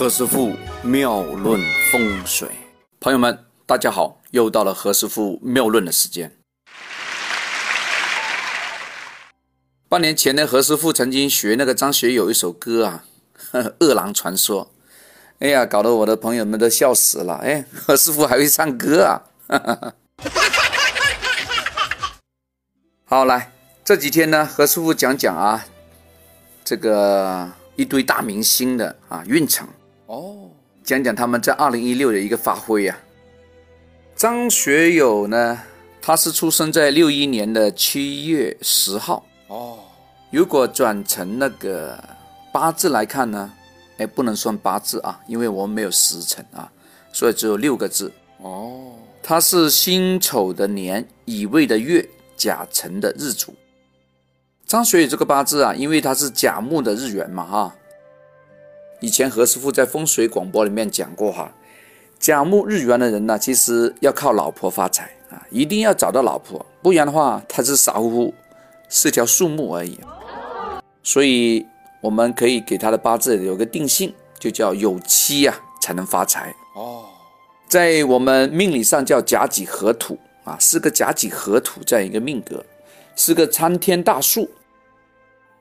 何师傅妙论风水，朋友们，大家好，又到了何师傅妙论的时间。半年前呢，何师傅曾经学那个张学友一首歌啊，《饿狼传说》。哎呀，搞得我的朋友们都笑死了。哎，何师傅还会唱歌啊！好，来这几天呢，何师傅讲讲啊，这个一堆大明星的啊运程哦，讲讲他们在二零一六的一个发挥啊。张学友呢，他是出生在六一年的七月十号哦。如果转成那个八字来看呢？哎，不能算八字啊，因为我们没有时辰啊，所以只有六个字哦。他是辛丑的年，乙未的月，甲辰的日主。张学友这个八字啊，因为他是甲木的日元嘛哈。以前何师傅在风水广播里面讲过哈，甲木日元的人呢，其实要靠老婆发财啊，一定要找到老婆，不然的话他是傻乎乎，是条树木而已。所以。我们可以给他的八字有个定性，就叫有妻啊才能发财哦。在我们命理上叫甲己合土啊，是个甲己合土这样一个命格，是个参天大树。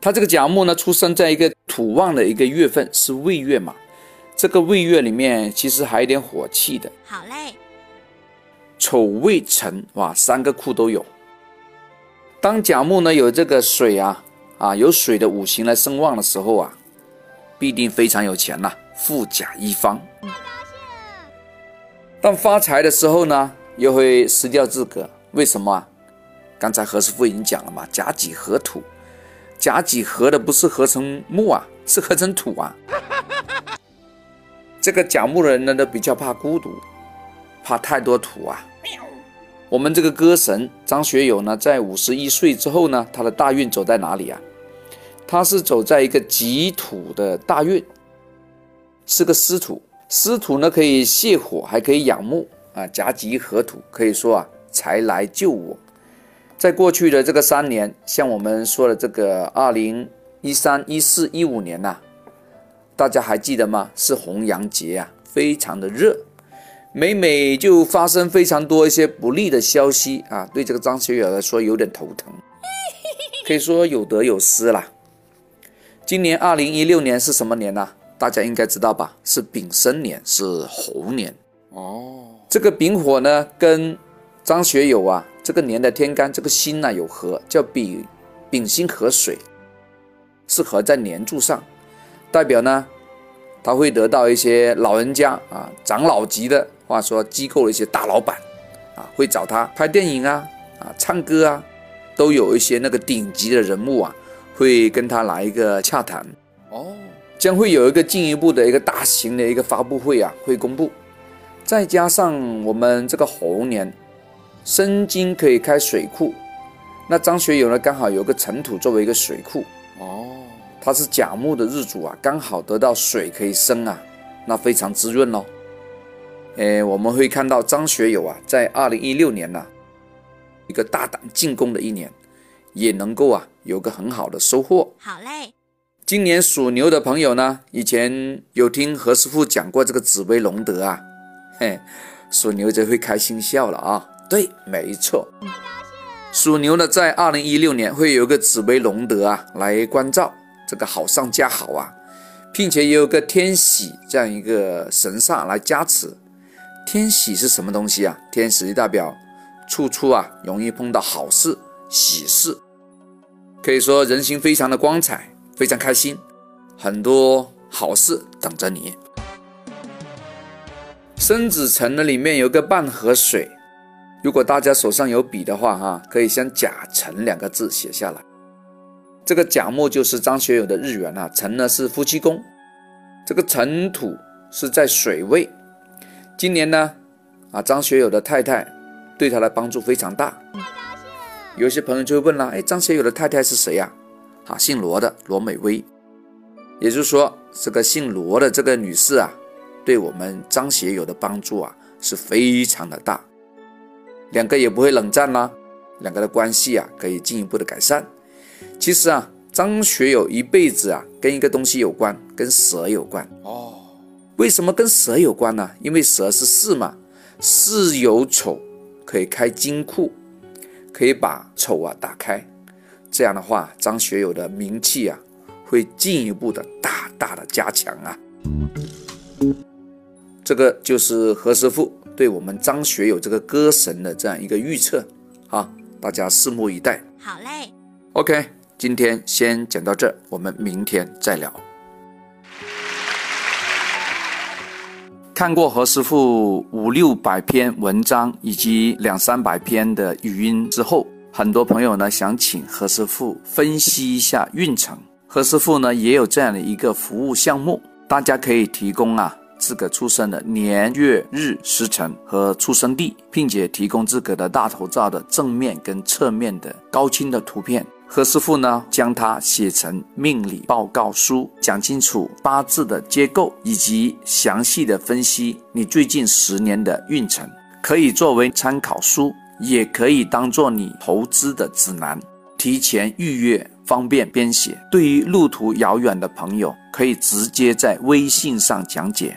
他这个甲木呢，出生在一个土旺的一个月份，是未月嘛。这个未月里面其实还有点火气的。好嘞。丑未辰哇，三个库都有。当甲木呢有这个水啊。啊，有水的五行来生旺的时候啊，必定非常有钱呐，富甲一方。但发财的时候呢，又会失掉自个。为什么啊？刚才何师傅已经讲了嘛，甲己合土，甲己合的不是合成木啊，是合成土啊。这个甲木人呢，都比较怕孤独，怕太多土啊。我们这个歌神张学友呢，在五十一岁之后呢，他的大运走在哪里啊？他是走在一个己土的大运，是个湿土。湿土呢可以泻火，还可以养木啊。甲己合土，可以说啊，财来救我。在过去的这个三年，像我们说的这个二零一三、一四、一五年呐，大家还记得吗？是红阳节啊，非常的热。每每就发生非常多一些不利的消息啊，对这个张学友来说有点头疼，可以说有得有失啦。今年二零一六年是什么年呢？大家应该知道吧？是丙申年，是猴年哦。这个丙火呢，跟张学友啊这个年的天干这个辛呢有合，叫丙丙辛合水，是合在年柱上，代表呢他会得到一些老人家啊长老级的。话说，机构的一些大老板啊，会找他拍电影啊，啊，唱歌啊，都有一些那个顶级的人物啊，会跟他来一个洽谈。哦，将会有一个进一步的一个大型的一个发布会啊，会公布。再加上我们这个猴年，申金可以开水库，那张学友呢，刚好有个尘土作为一个水库。哦，他是甲木的日主啊，刚好得到水可以生啊，那非常滋润喽。诶，我们会看到张学友啊，在二零一六年呢，一个大胆进攻的一年，也能够啊有个很好的收获。好嘞，今年属牛的朋友呢，以前有听何师傅讲过这个紫薇龙德啊，嘿，属牛就会开心笑了啊。对，没错，属牛的在二零一六年会有个紫薇龙德啊来关照，这个好上加好啊，并且也有个天喜这样一个神煞来加持。天喜是什么东西啊？天喜代表处处啊容易碰到好事、喜事，可以说人心非常的光彩，非常开心，很多好事等着你。生子辰的里面有个半合水，如果大家手上有笔的话，哈，可以将甲辰两个字写下来。这个甲木就是张学友的日元啊，辰呢是夫妻宫，这个辰土是在水位。今年呢，啊，张学友的太太对他的帮助非常大。有些朋友就会问了，哎，张学友的太太是谁呀？啊，姓罗的罗美薇。也就是说，这个姓罗的这个女士啊，对我们张学友的帮助啊是非常的大。两个也不会冷战啦，两个的关系啊可以进一步的改善。其实啊，张学友一辈子啊跟一个东西有关，跟蛇有关哦。为什么跟蛇有关呢？因为蛇是巳嘛，巳有丑，可以开金库，可以把丑啊打开。这样的话，张学友的名气啊，会进一步的大大的加强啊。这个就是何师傅对我们张学友这个歌神的这样一个预测啊，大家拭目以待。好嘞，OK，今天先讲到这，我们明天再聊。看过何师傅五六百篇文章以及两三百篇的语音之后。很多朋友呢想请何师傅分析一下运程，何师傅呢也有这样的一个服务项目，大家可以提供啊自个出生的年月日时辰和出生地，并且提供自个的大头照的正面跟侧面的高清的图片，何师傅呢将它写成命理报告书，讲清楚八字的结构以及详细的分析你最近十年的运程，可以作为参考书。也可以当做你投资的指南，提前预约，方便编写。对于路途遥远的朋友，可以直接在微信上讲解，